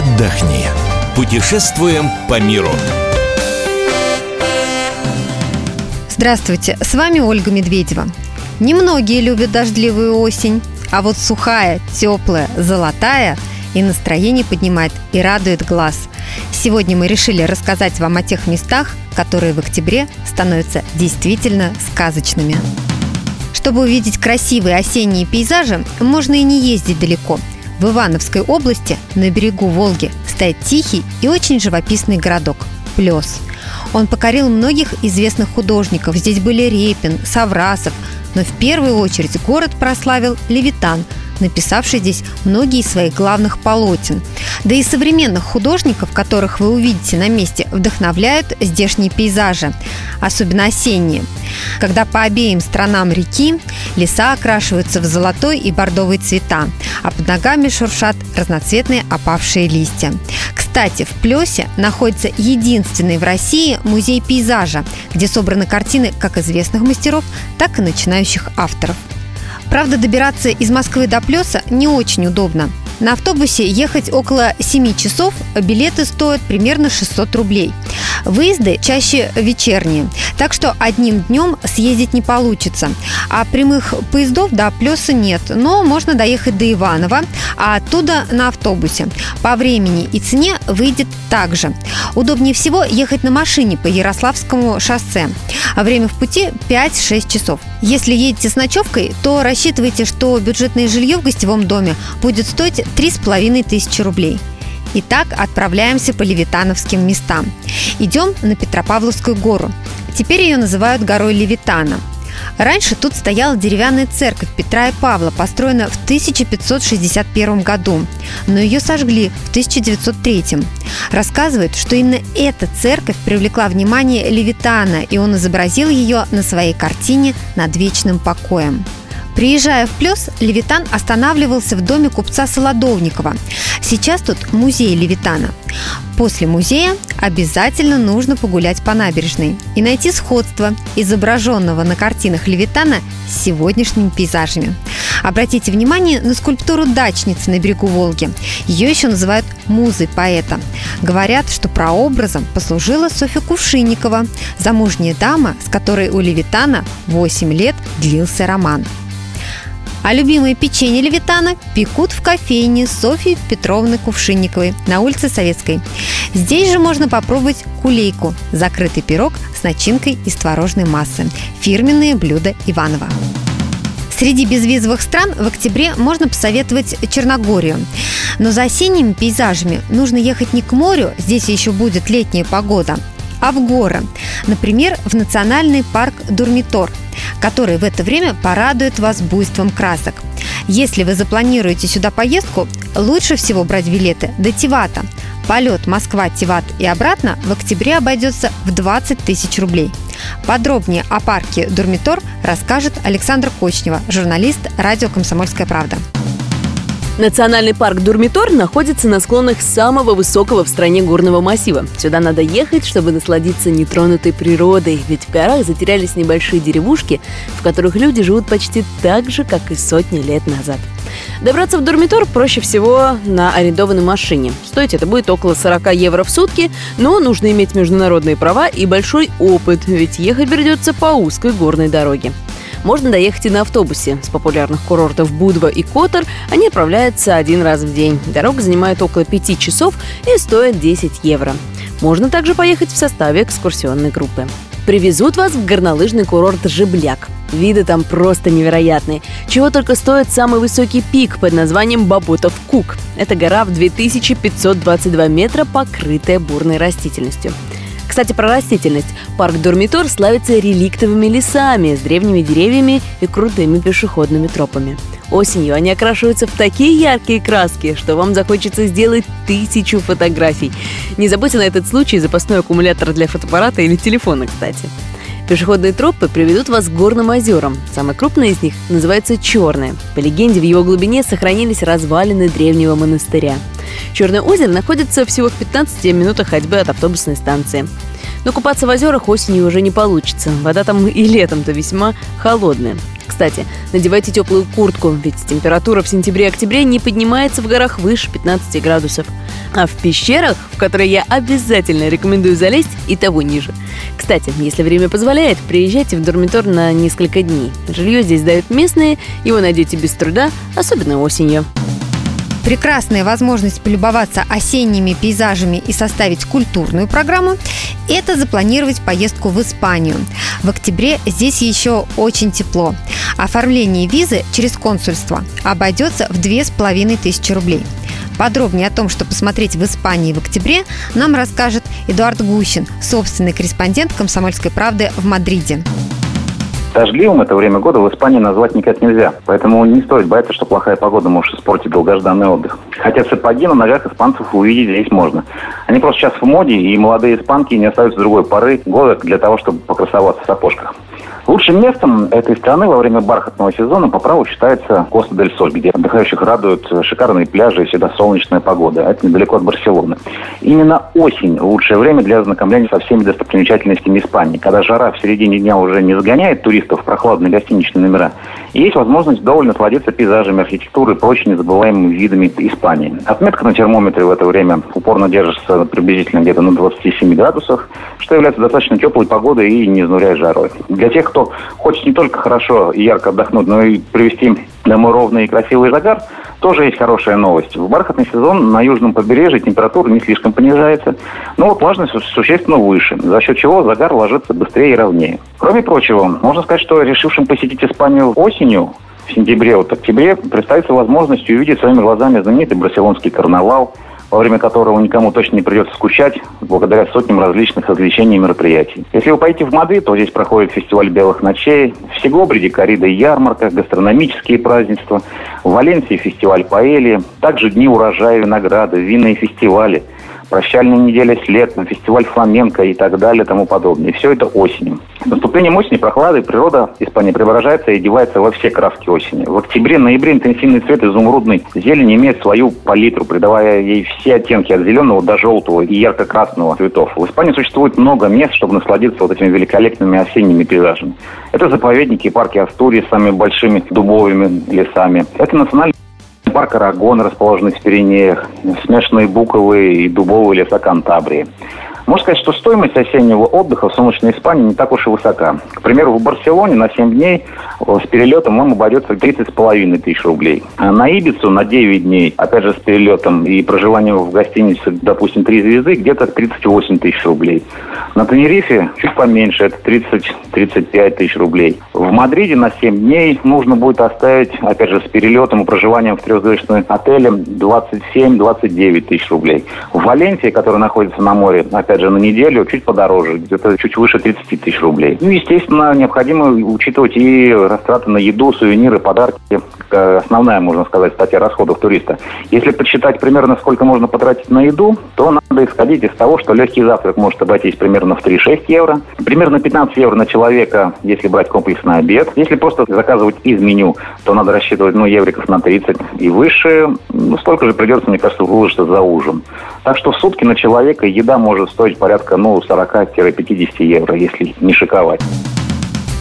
отдохни. Путешествуем по миру. Здравствуйте, с вами Ольга Медведева. Немногие любят дождливую осень, а вот сухая, теплая, золотая и настроение поднимает и радует глаз. Сегодня мы решили рассказать вам о тех местах, которые в октябре становятся действительно сказочными. Чтобы увидеть красивые осенние пейзажи, можно и не ездить далеко. В Ивановской области на берегу Волги стоит тихий и очень живописный городок – Плес – он покорил многих известных художников. Здесь были Репин, Саврасов. Но в первую очередь город прославил Левитан, написавший здесь многие из своих главных полотен. Да и современных художников, которых вы увидите на месте, вдохновляют здешние пейзажи, особенно осенние, когда по обеим сторонам реки леса окрашиваются в золотой и бордовый цвета, а под ногами шуршат разноцветные опавшие листья. Кстати, в Плесе находится единственный в России музей пейзажа, где собраны картины как известных мастеров, так и начинающих авторов. Правда, добираться из Москвы до Плеса не очень удобно. На автобусе ехать около 7 часов, билеты стоят примерно 600 рублей. Выезды чаще вечерние, так что одним днем съездить не получится. А прямых поездов до Плеса нет, но можно доехать до Иванова, а оттуда на автобусе. По времени и цене выйдет так же. Удобнее всего ехать на машине по Ярославскому шоссе. А время в пути 5-6 часов. Если едете с ночевкой, то рассчитывайте, что бюджетное жилье в гостевом доме будет стоить 3,5 тысячи рублей. Итак, отправляемся по левитановским местам. Идем на Петропавловскую гору. Теперь ее называют горой Левитана. Раньше тут стояла деревянная церковь Петра и Павла, построена в 1561 году, но ее сожгли в 1903. Рассказывают, что именно эта церковь привлекла внимание Левитана, и он изобразил ее на своей картине «Над вечным покоем». Приезжая в Плес, Левитан останавливался в доме купца Солодовникова. Сейчас тут музей Левитана. После музея обязательно нужно погулять по набережной и найти сходство изображенного на картинах Левитана с сегодняшними пейзажами. Обратите внимание на скульптуру дачницы на берегу Волги. Ее еще называют музой поэта. Говорят, что прообразом послужила Софья Кувшинникова, замужняя дама, с которой у Левитана 8 лет длился роман. А любимое печенье Левитана пекут в кофейне Софьи Петровны Кувшинниковой на улице Советской. Здесь же можно попробовать кулейку – закрытый пирог с начинкой из творожной массы. Фирменные блюда Иванова. Среди безвизовых стран в октябре можно посоветовать Черногорию. Но за осенними пейзажами нужно ехать не к морю, здесь еще будет летняя погода, а в горы. Например, в национальный парк Дурмитор – который в это время порадует вас буйством красок. Если вы запланируете сюда поездку, лучше всего брать билеты до Тивата. Полет Москва-Тиват и обратно в октябре обойдется в 20 тысяч рублей. Подробнее о парке «Дурмитор» расскажет Александр Кочнева, журналист радио «Комсомольская правда». Национальный парк Дурмитор находится на склонах самого высокого в стране горного массива. Сюда надо ехать, чтобы насладиться нетронутой природой, ведь в горах затерялись небольшие деревушки, в которых люди живут почти так же, как и сотни лет назад. Добраться в Дурмитор проще всего на арендованной машине. Стоить это будет около 40 евро в сутки, но нужно иметь международные права и большой опыт, ведь ехать придется по узкой горной дороге. Можно доехать и на автобусе. С популярных курортов Будва и Котор они отправляются один раз в день. Дорога занимает около 5 часов и стоит 10 евро. Можно также поехать в составе экскурсионной группы. Привезут вас в горнолыжный курорт Жибляк. Виды там просто невероятные. Чего только стоит самый высокий пик под названием Баботов Кук. Это гора в 2522 метра, покрытая бурной растительностью. Кстати, про растительность. Парк Дурмитор славится реликтовыми лесами с древними деревьями и крутыми пешеходными тропами. Осенью они окрашиваются в такие яркие краски, что вам захочется сделать тысячу фотографий. Не забудьте на этот случай запасной аккумулятор для фотоаппарата или телефона, кстати. Пешеходные тропы приведут вас к горным озерам. Самое крупное из них называется Черное. По легенде, в его глубине сохранились развалины древнего монастыря. Черное озеро находится всего в 15 минутах ходьбы от автобусной станции. Но купаться в озерах осенью уже не получится. Вода там и летом-то весьма холодная. Кстати, надевайте теплую куртку, ведь температура в сентябре-октябре не поднимается в горах выше 15 градусов. А в пещерах, в которые я обязательно рекомендую залезть, и того ниже. Кстати, если время позволяет, приезжайте в Дормитор на несколько дней. Жилье здесь дают местные, его найдете без труда, особенно осенью. Прекрасная возможность полюбоваться осенними пейзажами и составить культурную программу – это запланировать поездку в Испанию. В октябре здесь еще очень тепло. Оформление визы через консульство обойдется в 2500 рублей. Подробнее о том, что посмотреть в Испании в октябре, нам расскажет Эдуард Гущин, собственный корреспондент «Комсомольской правды» в Мадриде. Дождливым это время года в Испании назвать никак нельзя. Поэтому не стоит бояться, что плохая погода может испортить долгожданный отдых. Хотя сапоги на ногах испанцев увидеть здесь можно. Они просто сейчас в моде, и молодые испанки не остаются другой поры года для того, чтобы покрасоваться в сапожках. Лучшим местом этой страны во время бархатного сезона по праву считается Коста-дель-Соль, где отдыхающих радуют шикарные пляжи и всегда солнечная погода. Это недалеко от Барселоны. Именно осень – лучшее время для ознакомления со всеми достопримечательностями Испании, когда жара в середине дня уже не загоняет туристов в прохладные гостиничные номера, есть возможность вдоволь насладиться пейзажами, архитектурой и прочими незабываемыми видами Испании. Отметка на термометре в это время упорно держится приблизительно где-то на 27 градусах, что является достаточно теплой погодой и не изнуряет жарой. Для тех, кто хочет не только хорошо и ярко отдохнуть, но и привести домой ровный и красивый загар, тоже есть хорошая новость. В бархатный сезон на южном побережье температура не слишком понижается, но вот влажность существенно выше, за счет чего загар ложится быстрее и ровнее. Кроме прочего, можно сказать, что решившим посетить Испанию осенью, в сентябре, вот октябре, представится возможность увидеть своими глазами знаменитый барселонский карнавал – во время которого никому точно не придется скучать, благодаря сотням различных развлечений и мероприятий. Если вы поедете в Мадрид, то здесь проходит фестиваль белых ночей, в Сегобриде корида и ярмарка, гастрономические празднества, в Валенсии фестиваль паэльи, также дни урожая винограда, винные фестивали – прощальная неделя с летом, фестиваль фламенко и так далее тому подобное. И все это осенью. С наступлением осени прохлады природа Испании преображается и одевается во все краски осени. В октябре-ноябре интенсивный цвет изумрудной зелени имеет свою палитру, придавая ей все оттенки от зеленого до желтого и ярко-красного цветов. В Испании существует много мест, чтобы насладиться вот этими великолепными осенними пейзажами. Это заповедники и парки Астурии с самыми большими дубовыми лесами. Это национальный парк Арагон, расположенный в Пиренеях, смешанные буковые и дубовые леса Кантабрии. Можно сказать, что стоимость осеннего отдыха в солнечной Испании не так уж и высока. К примеру, в Барселоне на 7 дней э, с перелетом вам обойдется 30,5 тысяч рублей. А на Ибицу на 9 дней, опять же с перелетом и проживанием в гостинице, допустим, 3 звезды, где-то 38 тысяч рублей. На Тенерифе чуть поменьше, это 30-35 тысяч рублей. В Мадриде на 7 дней нужно будет оставить, опять же, с перелетом и проживанием в трехзвездочном отеле 27-29 тысяч рублей. В Валенсии, которая находится на море, опять же, на неделю, чуть подороже, где-то чуть выше 30 тысяч рублей. Ну, естественно, необходимо учитывать и растраты на еду, сувениры, подарки. Основная, можно сказать, статья расходов туриста. Если подсчитать примерно, сколько можно потратить на еду, то надо исходить из того, что легкий завтрак может обойтись примерно в 3-6 евро. Примерно 15 евро на человека, если брать комплексный обед. Если просто заказывать из меню, то надо рассчитывать, ну, евриков на 30 и выше. Ну, столько же придется, мне кажется, выложиться за ужин. Так что в сутки на человека еда может стоить порядка ну, 40-50 евро, если не шиковать.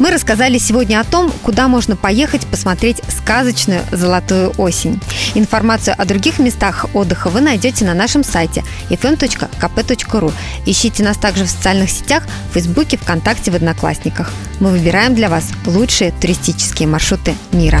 Мы рассказали сегодня о том, куда можно поехать посмотреть сказочную золотую осень. Информацию о других местах отдыха вы найдете на нашем сайте fm.kp.ru. Ищите нас также в социальных сетях, в Фейсбуке, ВКонтакте, в Одноклассниках. Мы выбираем для вас лучшие туристические маршруты мира.